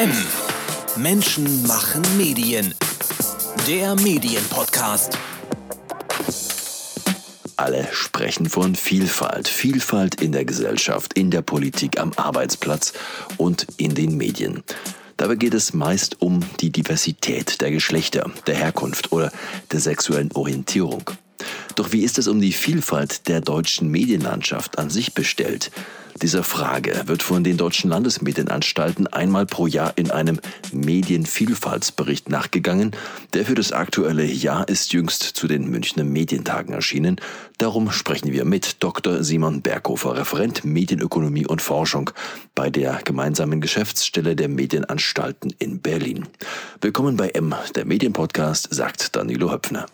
M. Menschen machen Medien. Der Medienpodcast. Alle sprechen von Vielfalt. Vielfalt in der Gesellschaft, in der Politik, am Arbeitsplatz und in den Medien. Dabei geht es meist um die Diversität der Geschlechter, der Herkunft oder der sexuellen Orientierung. Doch wie ist es um die Vielfalt der deutschen Medienlandschaft an sich bestellt? Dieser Frage wird von den deutschen Landesmedienanstalten einmal pro Jahr in einem Medienvielfaltsbericht nachgegangen. Der für das aktuelle Jahr ist jüngst zu den Münchner Medientagen erschienen. Darum sprechen wir mit Dr. Simon Berghofer, Referent Medienökonomie und Forschung bei der gemeinsamen Geschäftsstelle der Medienanstalten in Berlin. Willkommen bei M, der Medienpodcast, sagt Danilo Höpfner.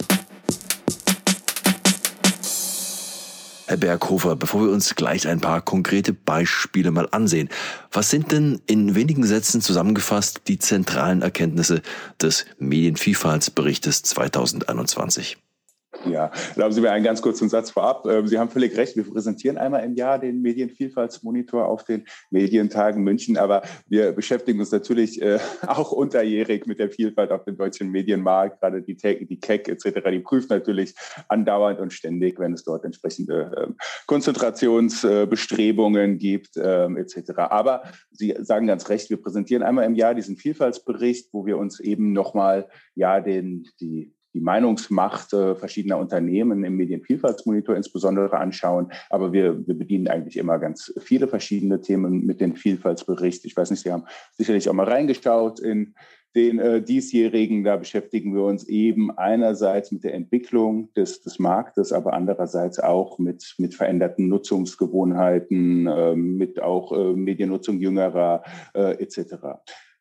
Berghofer, bevor wir uns gleich ein paar konkrete Beispiele mal ansehen, was sind denn in wenigen Sätzen zusammengefasst die zentralen Erkenntnisse des Medienvielfaltsberichtes 2021? Ja, erlauben Sie mir einen ganz kurzen Satz vorab. Ähm, Sie haben völlig recht. Wir präsentieren einmal im Jahr den Medienvielfaltsmonitor auf den Medientagen München, aber wir beschäftigen uns natürlich äh, auch unterjährig mit der Vielfalt auf dem deutschen Medienmarkt. Gerade die TEC, die KEC etc., die prüft natürlich andauernd und ständig, wenn es dort entsprechende ähm, Konzentrationsbestrebungen gibt ähm, etc. Aber Sie sagen ganz recht, wir präsentieren einmal im Jahr diesen Vielfaltsbericht, wo wir uns eben nochmal ja den, die die Meinungsmacht äh, verschiedener Unternehmen im Medienvielfaltsmonitor insbesondere anschauen. Aber wir, wir bedienen eigentlich immer ganz viele verschiedene Themen mit den Vielfaltsbericht. Ich weiß nicht, Sie haben sicherlich auch mal reingeschaut in den äh, diesjährigen. Da beschäftigen wir uns eben einerseits mit der Entwicklung des, des Marktes, aber andererseits auch mit, mit veränderten Nutzungsgewohnheiten, äh, mit auch äh, Mediennutzung jüngerer äh, etc.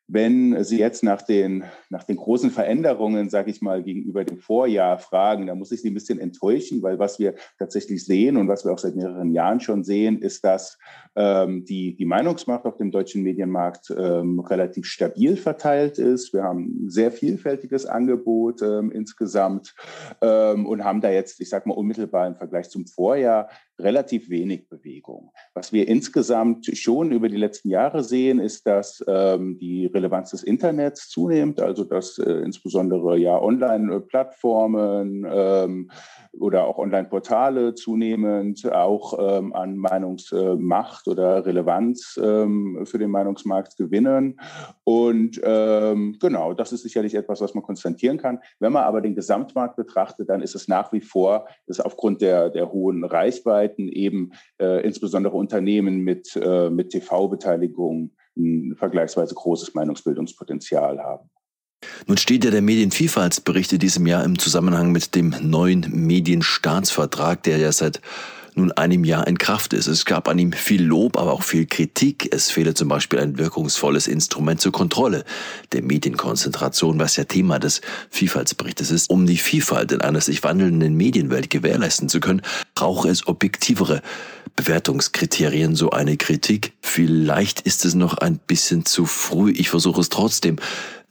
Wenn Sie jetzt nach den, nach den großen Veränderungen, sage ich mal, gegenüber dem Vorjahr fragen, da muss ich Sie ein bisschen enttäuschen, weil was wir tatsächlich sehen und was wir auch seit mehreren Jahren schon sehen, ist, dass ähm, die, die Meinungsmacht auf dem deutschen Medienmarkt ähm, relativ stabil verteilt ist. Wir haben ein sehr vielfältiges Angebot ähm, insgesamt ähm, und haben da jetzt, ich sage mal, unmittelbar im Vergleich zum Vorjahr relativ wenig Bewegung. Was wir insgesamt schon über die letzten Jahre sehen, ist, dass ähm, die Relevanz des Internets zunimmt, also dass äh, insbesondere ja Online-Plattformen ähm, oder auch Online-Portale zunehmend auch ähm, an Meinungsmacht oder Relevanz ähm, für den Meinungsmarkt gewinnen. Und ähm, genau, das ist sicherlich etwas, was man konstatieren kann. Wenn man aber den Gesamtmarkt betrachtet, dann ist es nach wie vor, dass aufgrund der, der hohen Reichweiten eben äh, insbesondere Unternehmen mit, äh, mit TV-Beteiligung ein vergleichsweise großes Meinungsbildungspotenzial haben. Nun steht ja der Medienvielfaltsbericht in diesem Jahr im Zusammenhang mit dem neuen Medienstaatsvertrag, der ja seit nun einem Jahr in Kraft ist. Es gab an ihm viel Lob, aber auch viel Kritik. Es fehle zum Beispiel ein wirkungsvolles Instrument zur Kontrolle der Medienkonzentration, was ja Thema des Vielfaltsberichtes ist. Um die Vielfalt in einer sich wandelnden Medienwelt gewährleisten zu können, brauche es objektivere Bewertungskriterien, so eine Kritik. Vielleicht ist es noch ein bisschen zu früh. Ich versuche es trotzdem.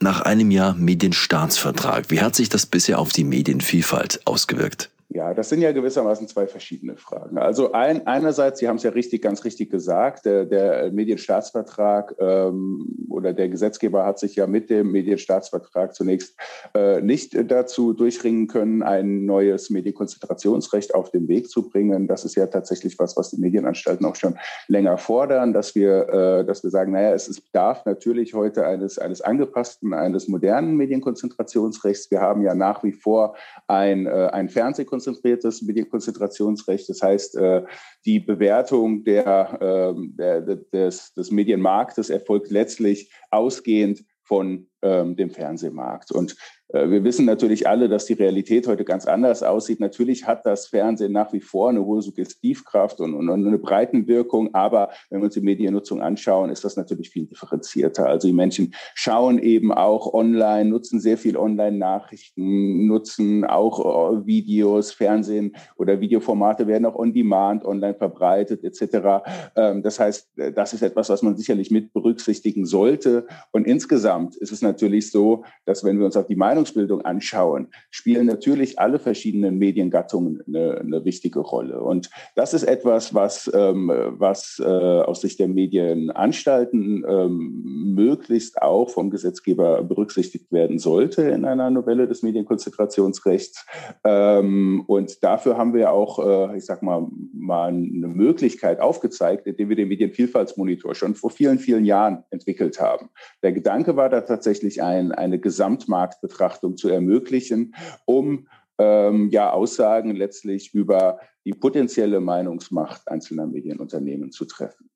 Nach einem Jahr Medienstaatsvertrag, wie hat sich das bisher auf die Medienvielfalt ausgewirkt? Ja, das sind ja gewissermaßen zwei verschiedene Fragen. Also ein, einerseits, Sie haben es ja richtig, ganz richtig gesagt, der, der Medienstaatsvertrag ähm, oder der Gesetzgeber hat sich ja mit dem Medienstaatsvertrag zunächst äh, nicht dazu durchringen können, ein neues Medienkonzentrationsrecht auf den Weg zu bringen. Das ist ja tatsächlich was, was die Medienanstalten auch schon länger fordern, dass wir, äh, dass wir sagen, naja, es bedarf natürlich heute eines, eines angepassten, eines modernen Medienkonzentrationsrechts. Wir haben ja nach wie vor ein, äh, ein Fernsehkonzentrationsrecht konzentriertes Medienkonzentrationsrecht. Das heißt, äh, die Bewertung der, ähm, der, des, des Medienmarktes erfolgt letztlich ausgehend von ähm, dem Fernsehmarkt. Und wir wissen natürlich alle, dass die Realität heute ganz anders aussieht. Natürlich hat das Fernsehen nach wie vor eine hohe Suggestivkraft und, und, und eine Breitenwirkung, aber wenn wir uns die Mediennutzung anschauen, ist das natürlich viel differenzierter. Also die Menschen schauen eben auch online, nutzen sehr viel Online-Nachrichten, nutzen auch äh, Videos, Fernsehen oder Videoformate werden auch on demand online verbreitet etc. Ähm, das heißt, äh, das ist etwas, was man sicherlich mit berücksichtigen sollte. Und insgesamt ist es natürlich so, dass wenn wir uns auf die Meinung Meinungsbildung anschauen, spielen natürlich alle verschiedenen Mediengattungen eine, eine wichtige Rolle. Und das ist etwas, was, ähm, was äh, aus Sicht der Medienanstalten ähm, möglichst auch vom Gesetzgeber berücksichtigt werden sollte in einer Novelle des Medienkonzentrationsrechts. Ähm, und dafür haben wir auch, äh, ich sag mal, mal eine Möglichkeit aufgezeigt, indem wir den Medienvielfaltsmonitor schon vor vielen, vielen Jahren entwickelt haben. Der Gedanke war da tatsächlich ein, eine Gesamtmarktbetrachtung zu ermöglichen, um ähm, ja Aussagen letztlich über die potenzielle Meinungsmacht einzelner Medienunternehmen zu treffen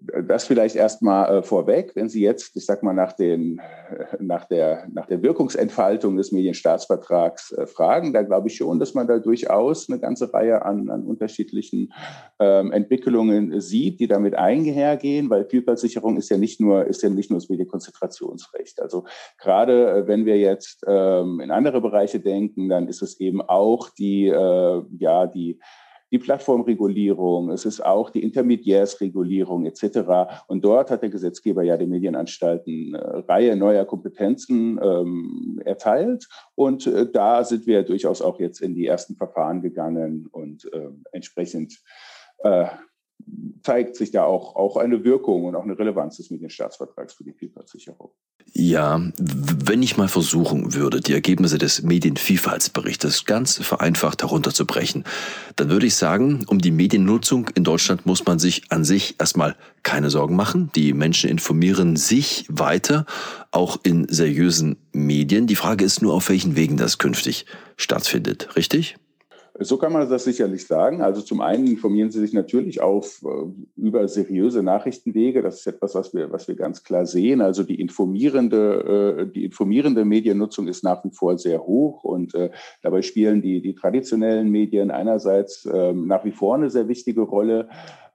das vielleicht erstmal äh, vorweg. Wenn Sie jetzt, ich sag mal, nach, den, äh, nach, der, nach der Wirkungsentfaltung des Medienstaatsvertrags äh, fragen, da glaube ich schon, dass man da durchaus eine ganze Reihe an, an unterschiedlichen ähm, Entwicklungen sieht, die damit einhergehen, weil Vielfaltssicherung ist ja nicht nur, ist ja nicht nur das Medienkonzentrationsrecht. Also gerade äh, wenn wir jetzt ähm, in andere Bereiche denken, dann ist es eben auch die, ja, die die Plattformregulierung, es ist auch die Intermediärsregulierung etc. Und dort hat der Gesetzgeber ja den Medienanstalten eine Reihe neuer Kompetenzen ähm, erteilt. Und äh, da sind wir durchaus auch jetzt in die ersten Verfahren gegangen und äh, entsprechend äh, zeigt sich da auch, auch eine Wirkung und auch eine Relevanz des Medienstaatsvertrags für die Vielfaltssicherung. Ja, wenn ich mal versuchen würde, die Ergebnisse des Medienvielfaltsberichtes ganz vereinfacht herunterzubrechen, dann würde ich sagen, um die Mediennutzung in Deutschland muss man sich an sich erstmal keine Sorgen machen. Die Menschen informieren sich weiter, auch in seriösen Medien. Die Frage ist nur, auf welchen Wegen das künftig stattfindet. Richtig? So kann man das sicherlich sagen. Also zum einen informieren Sie sich natürlich auf äh, über seriöse Nachrichtenwege. Das ist etwas, was wir, was wir ganz klar sehen. Also die informierende, äh, die informierende Mediennutzung ist nach wie vor sehr hoch und äh, dabei spielen die, die traditionellen Medien einerseits ähm, nach wie vor eine sehr wichtige Rolle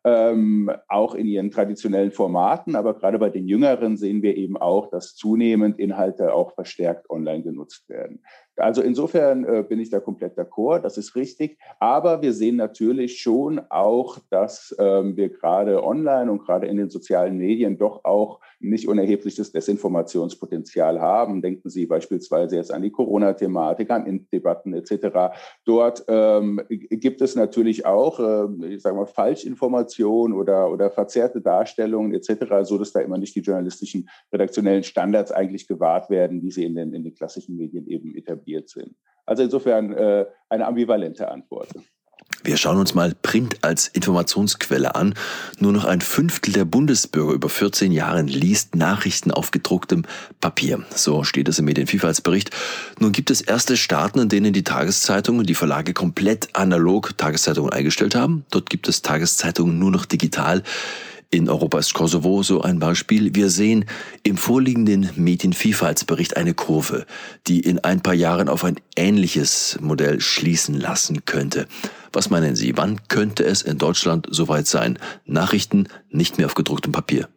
ähm, auch in ihren traditionellen Formaten. Aber gerade bei den Jüngeren sehen wir eben auch, dass zunehmend Inhalte auch verstärkt online genutzt werden. Also insofern äh, bin ich da komplett d'accord, das ist richtig. Aber wir sehen natürlich schon auch, dass ähm, wir gerade online und gerade in den sozialen Medien doch auch nicht unerhebliches Desinformationspotenzial haben. Denken Sie beispielsweise jetzt an die Corona-Thematik, an Debatten etc. Dort ähm, gibt es natürlich auch, äh, ich sage mal, Falschinformationen oder, oder verzerrte Darstellungen etc., so dass da immer nicht die journalistischen redaktionellen Standards eigentlich gewahrt werden, wie sie in den, in den klassischen Medien eben etabliert sind. Also insofern äh, eine ambivalente Antwort. Wir schauen uns mal Print als Informationsquelle an. Nur noch ein Fünftel der Bundesbürger über 14 Jahren liest Nachrichten auf gedrucktem Papier. So steht es im Medienvielfaltsbericht. Nun gibt es erste Staaten, in denen die Tageszeitungen und die Verlage komplett analog Tageszeitungen eingestellt haben. Dort gibt es Tageszeitungen nur noch digital. In Europa ist Kosovo so ein Beispiel. Wir sehen im vorliegenden Medienvielfaltsbericht eine Kurve, die in ein paar Jahren auf ein ähnliches Modell schließen lassen könnte. Was meinen Sie, wann könnte es in Deutschland soweit sein? Nachrichten nicht mehr auf gedrucktem Papier.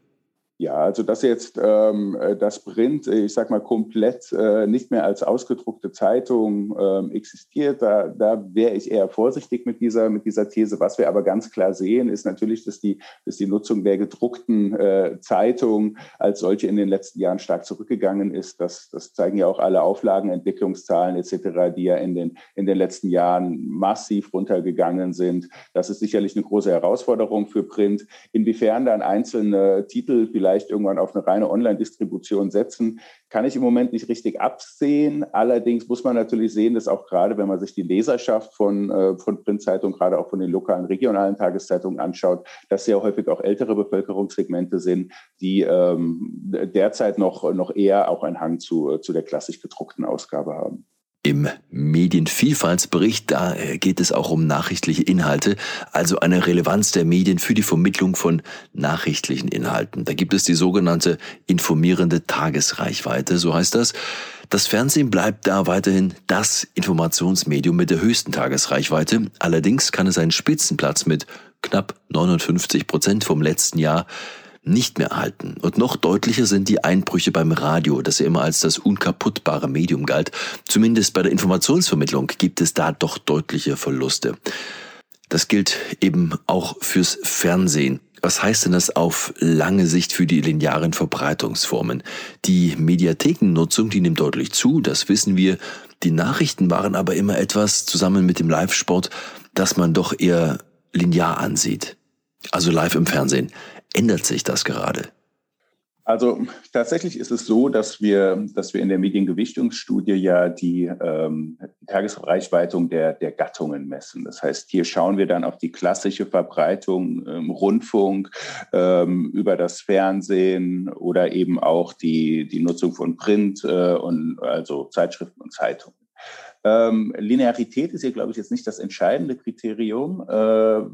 Ja, also dass jetzt ähm, äh, das Print, äh, ich sag mal, komplett äh, nicht mehr als ausgedruckte Zeitung ähm, existiert, da, da wäre ich eher vorsichtig mit dieser, mit dieser These. Was wir aber ganz klar sehen, ist natürlich, dass die, dass die Nutzung der gedruckten äh, Zeitung als solche in den letzten Jahren stark zurückgegangen ist. Das, das zeigen ja auch alle Auflagenentwicklungszahlen etc., die ja in den, in den letzten Jahren massiv runtergegangen sind. Das ist sicherlich eine große Herausforderung für Print. Inwiefern dann einzelne Titel vielleicht vielleicht irgendwann auf eine reine Online-Distribution setzen, kann ich im Moment nicht richtig absehen. Allerdings muss man natürlich sehen, dass auch gerade, wenn man sich die Leserschaft von, äh, von Printzeitungen, gerade auch von den lokalen, regionalen Tageszeitungen anschaut, dass sehr häufig auch ältere Bevölkerungssegmente sind, die ähm, derzeit noch, noch eher auch einen Hang zu, zu der klassisch gedruckten Ausgabe haben. Im Medienvielfaltsbericht, da äh, geht es auch um nachrichtliche Inhalte, also eine Relevanz der Medien für die Vermittlung von nachrichtlichen Inhalten. Da gibt es die sogenannte informierende Tagesreichweite, so heißt das. Das Fernsehen bleibt da weiterhin das Informationsmedium mit der höchsten Tagesreichweite. Allerdings kann es einen Spitzenplatz mit knapp 59 Prozent vom letzten Jahr nicht mehr erhalten. Und noch deutlicher sind die Einbrüche beim Radio, das ja immer als das unkaputtbare Medium galt. Zumindest bei der Informationsvermittlung gibt es da doch deutliche Verluste. Das gilt eben auch fürs Fernsehen. Was heißt denn das auf lange Sicht für die linearen Verbreitungsformen? Die Mediathekennutzung, die nimmt deutlich zu, das wissen wir. Die Nachrichten waren aber immer etwas zusammen mit dem Live-Sport, das man doch eher linear ansieht. Also live im Fernsehen. Ändert sich das gerade? Also tatsächlich ist es so, dass wir, dass wir in der Mediengewichtungsstudie ja die ähm, Tagesreichweitung der, der Gattungen messen. Das heißt, hier schauen wir dann auf die klassische Verbreitung im Rundfunk, ähm, über das Fernsehen oder eben auch die, die Nutzung von Print äh, und also Zeitschriften und Zeitungen. Ähm, Linearität ist hier, glaube ich, jetzt nicht das entscheidende Kriterium, äh,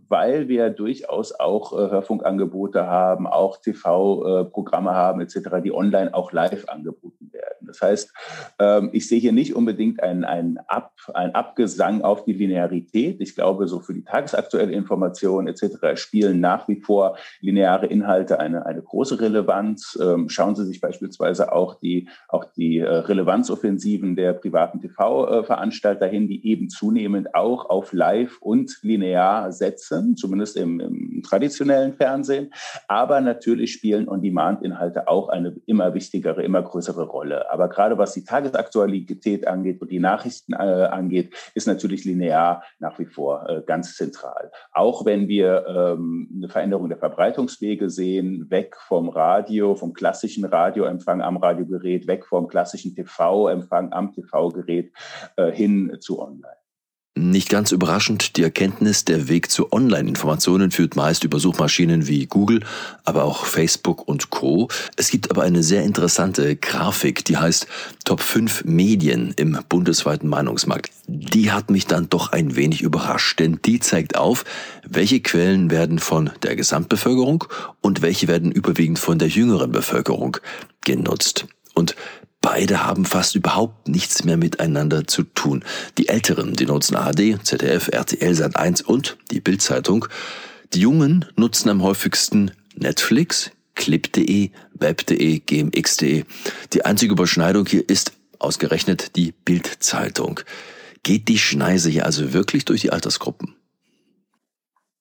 weil wir durchaus auch äh, Hörfunkangebote haben, auch TV-Programme äh, haben etc., die online auch live angeboten werden. Das heißt, ähm, ich sehe hier nicht unbedingt ein, ein, Ab, ein Abgesang auf die Linearität. Ich glaube, so für die tagesaktuelle Information etc. spielen nach wie vor lineare Inhalte eine, eine große Relevanz. Ähm, schauen Sie sich beispielsweise auch die, auch die äh, Relevanzoffensiven der privaten TV-Veranstaltungen Veranstalter hin, die eben zunehmend auch auf Live und linear setzen, zumindest im, im traditionellen Fernsehen. Aber natürlich spielen On-Demand-Inhalte auch eine immer wichtigere, immer größere Rolle. Aber gerade was die Tagesaktualität angeht und die Nachrichten äh, angeht, ist natürlich linear nach wie vor äh, ganz zentral. Auch wenn wir ähm, eine Veränderung der Verbreitungswege sehen, weg vom Radio, vom klassischen Radioempfang am Radiogerät, weg vom klassischen TV-Empfang am TV-Gerät, äh, hin zu online. Nicht ganz überraschend, die Erkenntnis, der Weg zu Online-Informationen führt meist über Suchmaschinen wie Google, aber auch Facebook und Co. Es gibt aber eine sehr interessante Grafik, die heißt Top 5 Medien im bundesweiten Meinungsmarkt. Die hat mich dann doch ein wenig überrascht, denn die zeigt auf, welche Quellen werden von der Gesamtbevölkerung und welche werden überwiegend von der jüngeren Bevölkerung genutzt. Und Beide haben fast überhaupt nichts mehr miteinander zu tun. Die Älteren, die nutzen ARD, ZDF, RTL Sat1 und die Bildzeitung. Die Jungen nutzen am häufigsten Netflix, Clip.de, Web.de, GMX.de. Die einzige Überschneidung hier ist ausgerechnet die Bildzeitung. Geht die Schneise hier also wirklich durch die Altersgruppen?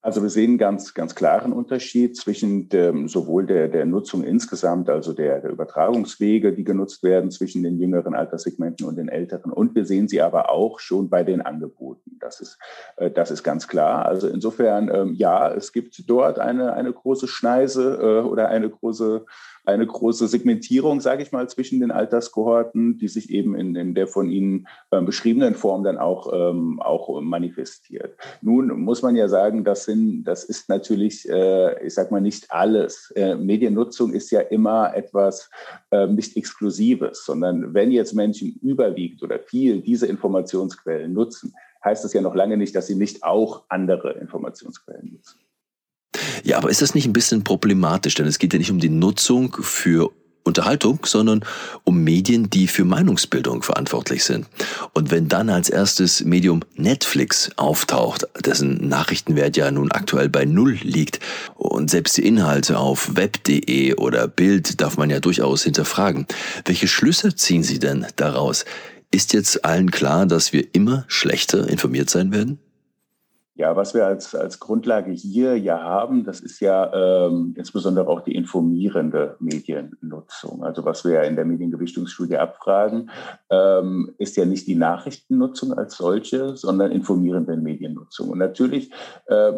Also wir sehen ganz, ganz klaren Unterschied zwischen dem, sowohl der, der Nutzung insgesamt, also der, der Übertragungswege, die genutzt werden zwischen den jüngeren Alterssegmenten und den älteren. Und wir sehen sie aber auch schon bei den Angeboten. Das ist, äh, das ist ganz klar. Also insofern, ähm, ja, es gibt dort eine, eine große Schneise äh, oder eine große eine große Segmentierung, sage ich mal, zwischen den Alterskohorten, die sich eben in, in der von Ihnen äh, beschriebenen Form dann auch, ähm, auch manifestiert. Nun muss man ja sagen, das, sind, das ist natürlich, äh, ich sage mal, nicht alles. Äh, Mediennutzung ist ja immer etwas äh, nicht Exklusives, sondern wenn jetzt Menschen überwiegend oder viel diese Informationsquellen nutzen, heißt das ja noch lange nicht, dass sie nicht auch andere Informationsquellen nutzen. Ja, aber ist das nicht ein bisschen problematisch? Denn es geht ja nicht um die Nutzung für Unterhaltung, sondern um Medien, die für Meinungsbildung verantwortlich sind. Und wenn dann als erstes Medium Netflix auftaucht, dessen Nachrichtenwert ja nun aktuell bei Null liegt, und selbst die Inhalte auf web.de oder Bild darf man ja durchaus hinterfragen, welche Schlüsse ziehen Sie denn daraus? Ist jetzt allen klar, dass wir immer schlechter informiert sein werden? Ja, was wir als, als Grundlage hier ja haben, das ist ja ähm, insbesondere auch die informierende Mediennutzung. Also was wir ja in der Mediengewichtungsstudie abfragen, ähm, ist ja nicht die Nachrichtennutzung als solche, sondern informierende Mediennutzung. Und natürlich äh,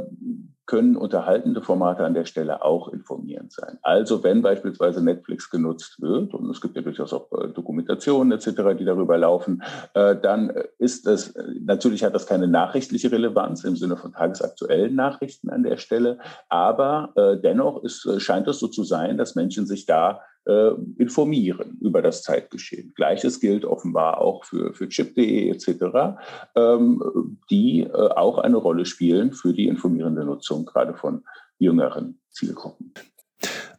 können unterhaltende Formate an der Stelle auch informierend sein. Also wenn beispielsweise Netflix genutzt wird, und es gibt ja durchaus auch äh, Dokumentationen etc., die darüber laufen, äh, dann ist es, natürlich hat das keine nachrichtliche Relevanz im Sinne von tagesaktuellen Nachrichten an der Stelle, aber äh, dennoch ist, scheint es so zu sein, dass Menschen sich da äh, informieren über das Zeitgeschehen. Gleiches gilt offenbar auch für, für chip.de etc., ähm, die äh, auch eine Rolle spielen für die informierende Nutzung gerade von jüngeren Zielgruppen.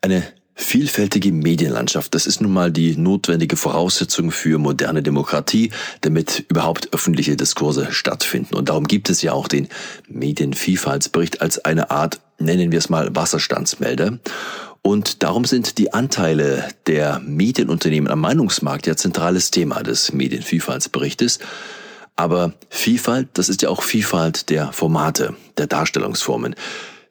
Eine Vielfältige Medienlandschaft, das ist nun mal die notwendige Voraussetzung für moderne Demokratie, damit überhaupt öffentliche Diskurse stattfinden. Und darum gibt es ja auch den Medienvielfaltsbericht als eine Art, nennen wir es mal, Wasserstandsmelder. Und darum sind die Anteile der Medienunternehmen am Meinungsmarkt ja zentrales Thema des Medienvielfaltsberichtes. Aber Vielfalt, das ist ja auch Vielfalt der Formate, der Darstellungsformen.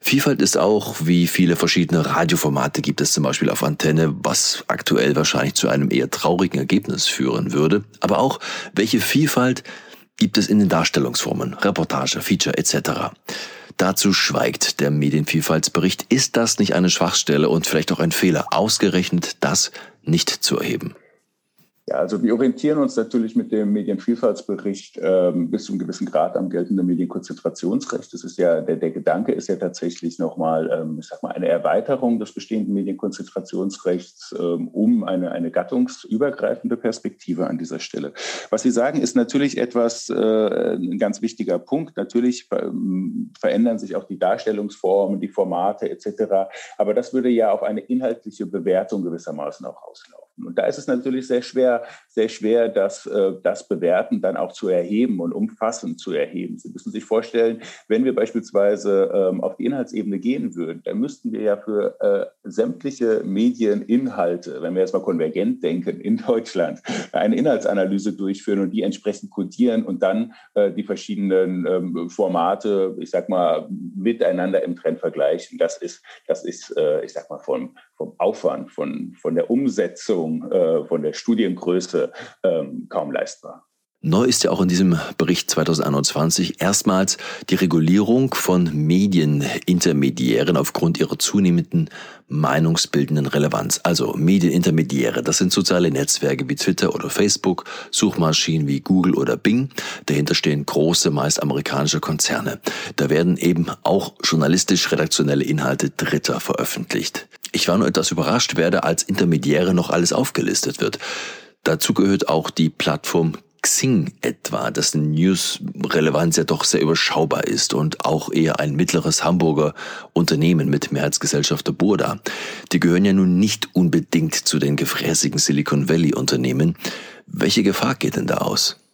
Vielfalt ist auch, wie viele verschiedene Radioformate gibt es zum Beispiel auf Antenne, was aktuell wahrscheinlich zu einem eher traurigen Ergebnis führen würde. Aber auch, welche Vielfalt gibt es in den Darstellungsformen, Reportage, Feature etc. Dazu schweigt der Medienvielfaltsbericht. Ist das nicht eine Schwachstelle und vielleicht auch ein Fehler, ausgerechnet das nicht zu erheben? Ja, also wir orientieren uns natürlich mit dem Medienvielfaltsbericht ähm, bis zu einem gewissen Grad am geltenden Medienkonzentrationsrecht. Das ist ja, der, der Gedanke ist ja tatsächlich nochmal, ähm, ich sag mal, eine Erweiterung des bestehenden Medienkonzentrationsrechts ähm, um eine, eine gattungsübergreifende Perspektive an dieser Stelle. Was Sie sagen, ist natürlich etwas, äh, ein ganz wichtiger Punkt. Natürlich ähm, verändern sich auch die Darstellungsformen, die Formate etc. Aber das würde ja auf eine inhaltliche Bewertung gewissermaßen auch auslaufen. Und da ist es natürlich sehr schwer, sehr schwer, das, äh, das Bewerten dann auch zu erheben und umfassend zu erheben. Sie müssen sich vorstellen, wenn wir beispielsweise ähm, auf die Inhaltsebene gehen würden, dann müssten wir ja für äh, sämtliche Medieninhalte, wenn wir jetzt mal konvergent denken, in Deutschland eine Inhaltsanalyse durchführen und die entsprechend kodieren und dann äh, die verschiedenen ähm, Formate, ich sag mal, miteinander im Trend vergleichen. Das ist, das ist, ich sag mal, vom, vom Aufwand, von, von der Umsetzung, äh, von der Studiengröße ähm, kaum leistbar. Neu ist ja auch in diesem Bericht 2021 erstmals die Regulierung von Medienintermediären aufgrund ihrer zunehmenden meinungsbildenden Relevanz. Also Medienintermediäre, das sind soziale Netzwerke wie Twitter oder Facebook, Suchmaschinen wie Google oder Bing. Dahinter stehen große, meist amerikanische Konzerne. Da werden eben auch journalistisch-redaktionelle Inhalte Dritter veröffentlicht. Ich war nur etwas überrascht, wer da als Intermediäre noch alles aufgelistet wird. Dazu gehört auch die Plattform Xing etwa, dessen News-Relevanz ja doch sehr überschaubar ist und auch eher ein mittleres Hamburger Unternehmen mit Mehrheitsgesellschafter Burda. Die gehören ja nun nicht unbedingt zu den gefräßigen Silicon Valley-Unternehmen. Welche Gefahr geht denn da aus?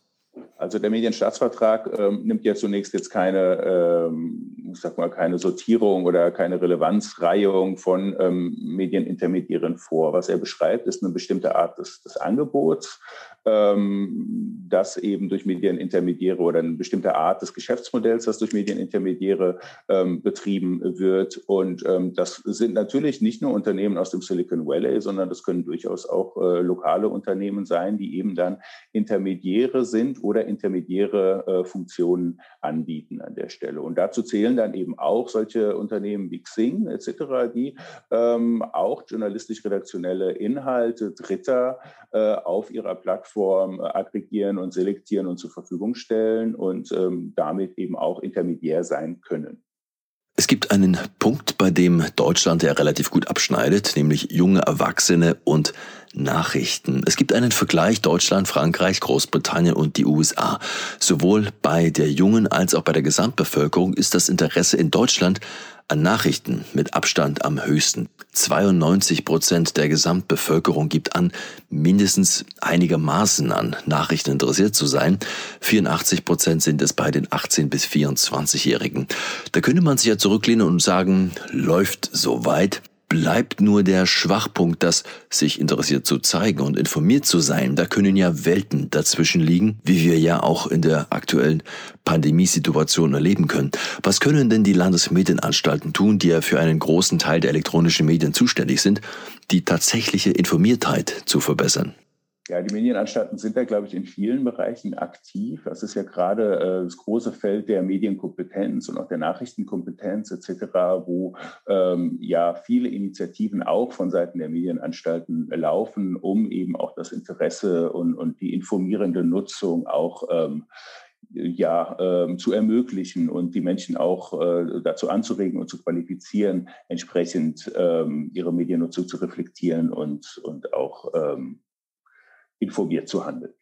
Also der Medienstaatsvertrag ähm, nimmt ja zunächst jetzt keine, ähm, ich sag mal, keine Sortierung oder keine Relevanzreihung von ähm, Medienintermediären vor. Was er beschreibt, ist eine bestimmte Art des, des Angebots ähm, das eben durch Medienintermediäre oder eine bestimmte Art des Geschäftsmodells, das durch Medienintermediäre ähm, betrieben wird. Und ähm, das sind natürlich nicht nur Unternehmen aus dem Silicon Valley, sondern das können durchaus auch äh, lokale Unternehmen sein, die eben dann Intermediäre sind oder intermediäre äh, Funktionen anbieten an der Stelle. Und dazu zählen dann eben auch solche Unternehmen wie Xing etc., die ähm, auch journalistisch-redaktionelle Inhalte Dritter äh, auf ihrer Plattform Plattform äh, aggregieren und selektieren und zur Verfügung stellen und ähm, damit eben auch intermediär sein können. Es gibt einen Punkt, bei dem Deutschland ja relativ gut abschneidet, nämlich junge Erwachsene und Nachrichten. Es gibt einen Vergleich Deutschland, Frankreich, Großbritannien und die USA. Sowohl bei der jungen als auch bei der Gesamtbevölkerung ist das Interesse in Deutschland an Nachrichten mit Abstand am höchsten. 92 Prozent der Gesamtbevölkerung gibt an, mindestens einigermaßen an Nachrichten interessiert zu sein. 84 Prozent sind es bei den 18 bis 24-Jährigen. Da könnte man sich ja zurücklehnen und sagen, läuft soweit bleibt nur der Schwachpunkt, das sich interessiert zu zeigen und informiert zu sein. Da können ja Welten dazwischen liegen, wie wir ja auch in der aktuellen Pandemiesituation erleben können. Was können denn die Landesmedienanstalten tun, die ja für einen großen Teil der elektronischen Medien zuständig sind, die tatsächliche Informiertheit zu verbessern? Ja, die Medienanstalten sind da, glaube ich, in vielen Bereichen aktiv. Das ist ja gerade äh, das große Feld der Medienkompetenz und auch der Nachrichtenkompetenz etc., wo ähm, ja viele Initiativen auch von Seiten der Medienanstalten laufen, um eben auch das Interesse und, und die informierende Nutzung auch ähm, ja, ähm, zu ermöglichen und die Menschen auch äh, dazu anzuregen und zu qualifizieren, entsprechend ähm, ihre Mediennutzung zu reflektieren und, und auch ähm, informiert zu handeln.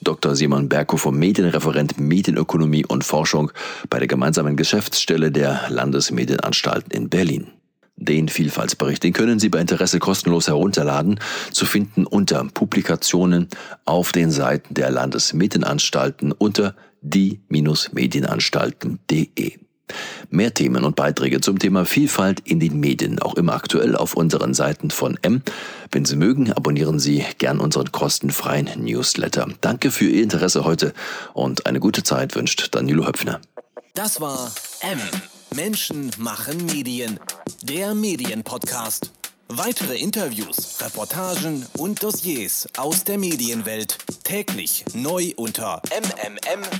Dr. Simon Berghofer, Medienreferent Medienökonomie und Forschung bei der gemeinsamen Geschäftsstelle der Landesmedienanstalten in Berlin. Den Vielfaltsbericht, den können Sie bei Interesse kostenlos herunterladen, zu finden unter Publikationen auf den Seiten der Landesmedienanstalten unter die-medienanstalten.de. Mehr Themen und Beiträge zum Thema Vielfalt in den Medien, auch immer aktuell auf unseren Seiten von M. Wenn Sie mögen, abonnieren Sie gern unseren kostenfreien Newsletter. Danke für Ihr Interesse heute und eine gute Zeit wünscht Danilo Höpfner. Das war M. Menschen machen Medien. Der Medienpodcast. Weitere Interviews, Reportagen und Dossiers aus der Medienwelt täglich neu unter mmm.verdi.de.